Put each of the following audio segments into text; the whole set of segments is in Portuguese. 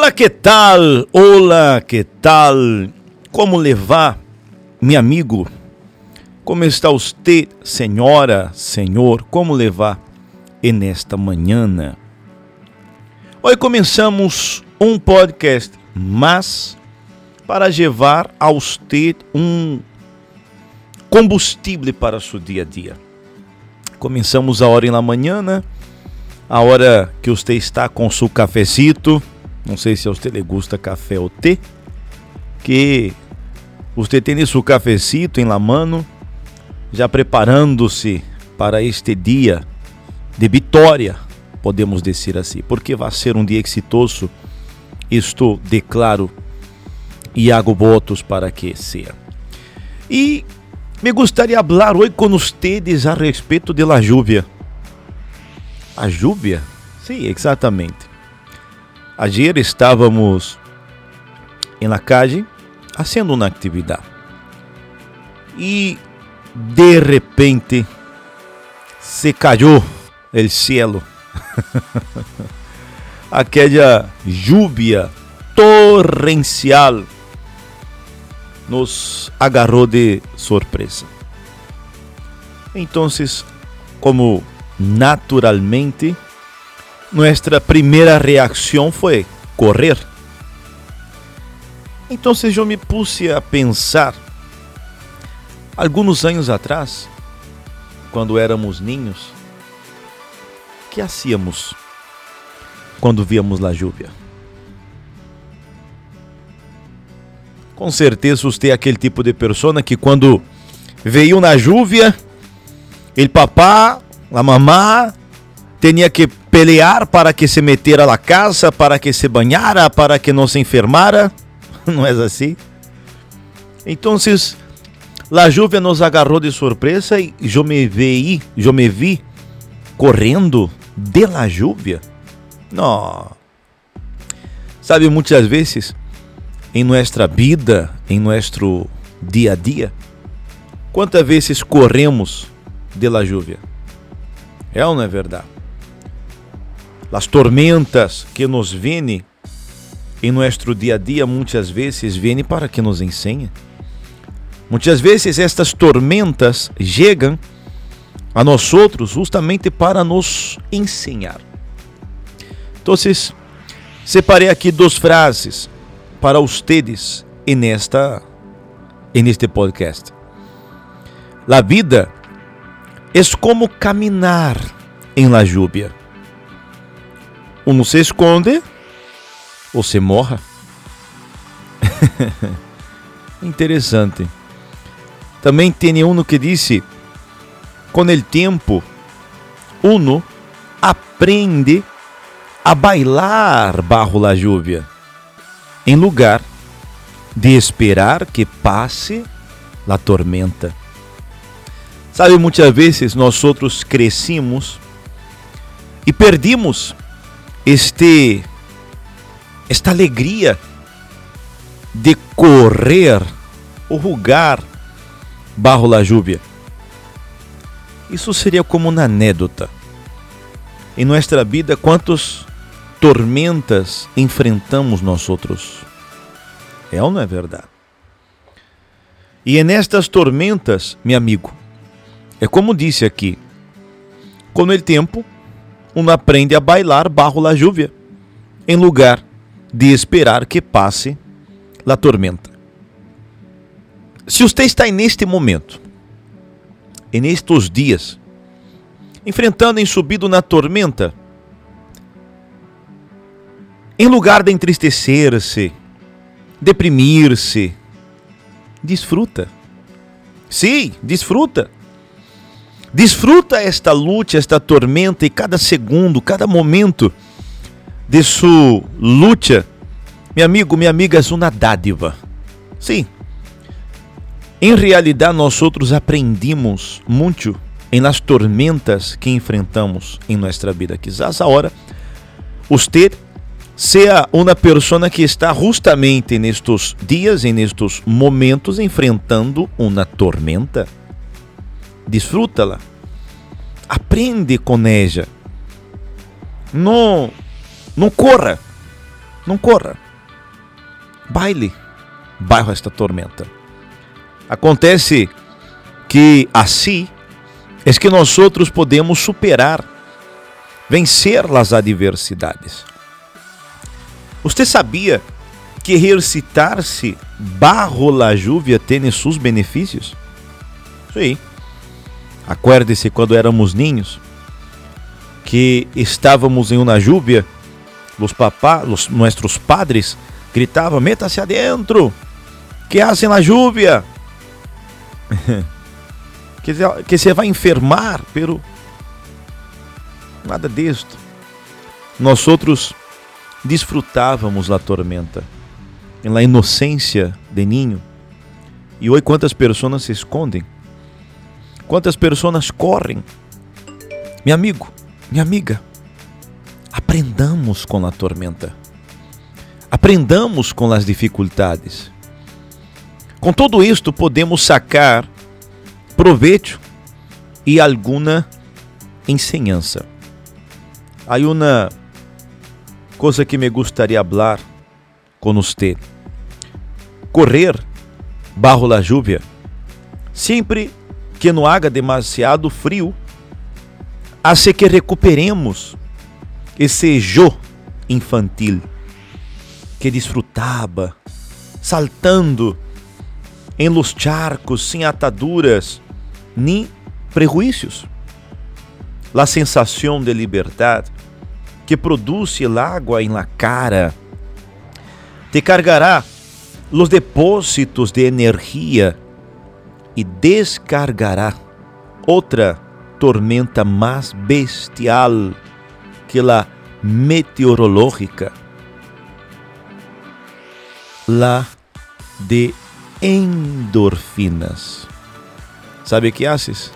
Olá, que tal? Olá, que tal? Como levar, meu amigo? Como está você, senhora, senhor? Como levar nesta manhã? Hoje começamos um podcast, mas para levar a você um combustível para o seu dia a dia. Começamos a hora la manhã? A hora que você está com seu cafecito, não sei se a você lhe gusta café ou té, que você tem seu cafecito em la mano, já preparando-se para este dia de vitória, podemos dizer assim, porque vai ser um dia exitoso. Isto declaro e hago votos para que seja. E me gostaria de falar hoje com vocês a respeito de la lluvia. A lluvia? Sim, exatamente. Ayer estávamos em la calle haciendo uma atividade e de repente se cayó el cielo. Aquela lluvia torrencial nos agarrou de surpresa. Então, como naturalmente, nossa primeira reação foi correr. Então eu me puse a pensar, alguns anos atrás, quando éramos ninhos, que hacíamos quando víamos a lluvia? Com certeza você é aquele tipo de pessoa que quando veio na lluvia, ele papá, a mamá, tinha que pelear para que se metera na casa, para que se banhara, para que não se enfermara. Não é assim? Então, a lluvia nos agarrou de surpresa e eu me vi, eu me vi correndo de la lluvia. Não. Sabe, muitas vezes em nossa vida, em nosso dia a dia, quantas vezes corremos de la lluvia? É ou não é verdade? As tormentas que nos vêm em nosso dia a dia muitas vezes vêm para que nos ensine. Muitas vezes estas tormentas chegam a nós outros justamente para nos ensinar. Então, separei aqui duas frases para ustedes en esta en este podcast. La vida es como caminar en la lluvia. Uno se esconde ou se morra. Interessante. Também tem um que disse: com o tempo, uno aprende a bailar bajo la lluvia em lugar de esperar que passe a tormenta. Sabe, muitas vezes nós outros crescimos e perdimos este esta alegria de correr ou rugar barro la lluvia. Isso seria como uma anedota. Em nossa vida, quantos tormentas enfrentamos nós outros. É ou não é verdade? E é nestas tormentas, meu amigo, é como disse aqui, com o tempo, um aprende a bailar barro la lluvia, em lugar de esperar que passe a tormenta. Se você está neste momento, e nestes dias, enfrentando em subido na tormenta, em lugar de entristecer-se, deprimir-se, desfruta. Sim, desfruta. Desfruta esta luta, esta tormenta e cada segundo, cada momento de sua luta. Meu amigo, minha amiga, é uma dádiva. Sim. Em realidade, nós outros aprendimos muito em las tormentas que enfrentamos em nossa vida. Quizás agora, você sea uma pessoa que está justamente nestes dias, nestes momentos, enfrentando uma tormenta. Desfrútala. Aprende com ella. Não, não corra. Não corra. Baile bairro esta tormenta. Acontece que assim é que nós outros podemos superar, vencer as adversidades. Você sabia que exercitar-se barro la lluvia tem seus benefícios? Sim. Acuerde-se quando éramos ninhos, que estávamos em uma lluvia, os papás, os nossos padres gritavam: meta-se adentro, que hacen na lluvia, que, que se vai enfermar, pero nada disto. Nós outros disfrutávamos da tormenta, na inocência de ninho. E hoje quantas pessoas se escondem? Quantas pessoas correm? Meu amigo, minha amiga, aprendamos com a tormenta. Aprendamos com as dificuldades. Com tudo isto, podemos sacar proveito e alguma ensinança. Há uma coisa que me gostaria falar com você. Correr bajo la lluvia, sempre que não haja demasiado frio, hace que recuperemos esse jo infantil que desfrutava saltando em los charcos, sem ataduras nem prejuízos. La sensação de liberdade que produz el agua em la cara te cargará los depósitos de energia e descargará outra tormenta mais bestial que la meteorológica, la de endorfinas. Sabe o que haces?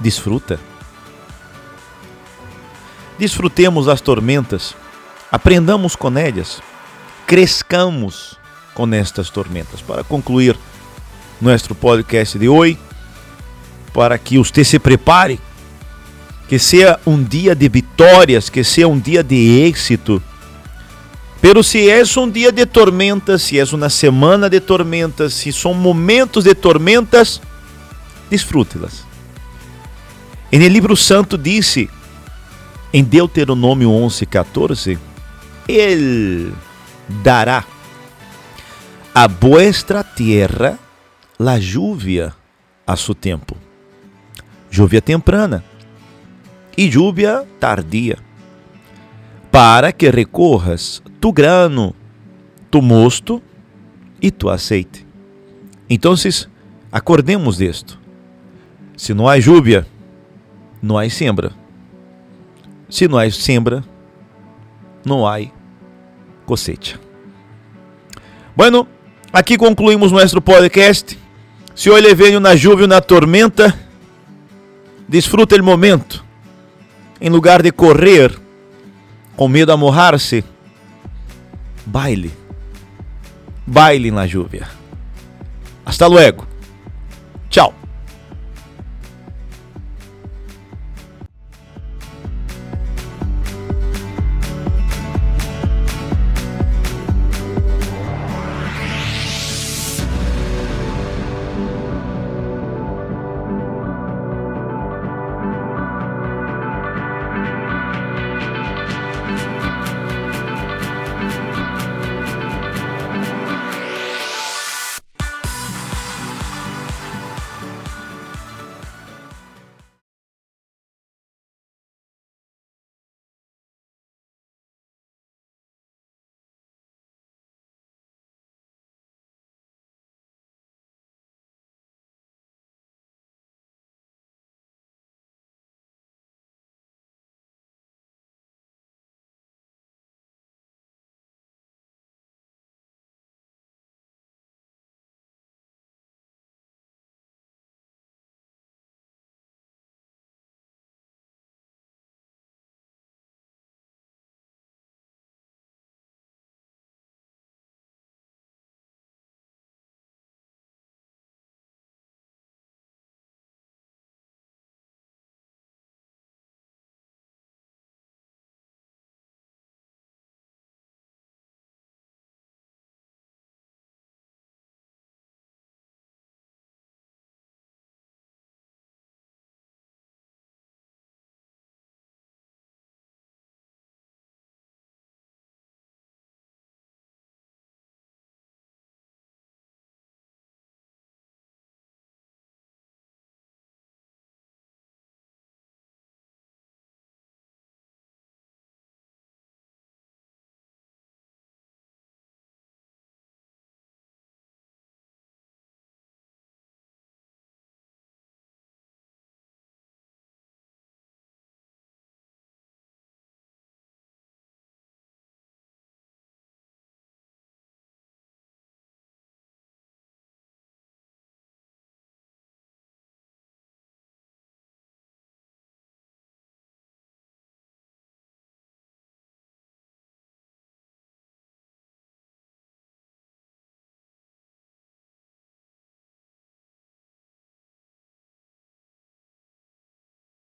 Desfruta. Desfrutemos as tormentas, aprendamos com elas, crescamos com estas tormentas. Para concluir nosso podcast de hoje, para que você se prepare, que seja um dia de vitórias, que seja um dia de êxito Pero se é um dia de tormentas, se é uma semana de tormentas, se são momentos de tormentas, desfrute-las. E no livro santo disse, em Deuteronômio 11, 14, Ele dará a vuestra tierra la lluvia a su tempo. Lluvia temprana e lluvia tardia, para que recorras tu grano, tu mosto e tu aceite. Então, acordemos disto. Se não há lluvia, não há sembra. Se não há sembra, não há cosecha. Bueno, aqui concluímos nosso podcast. Se hoje venho na chuva e na tormenta, desfruta o momento. Em lugar de correr com medo a morrer-se, baile. Baile na lluvia. Hasta luego.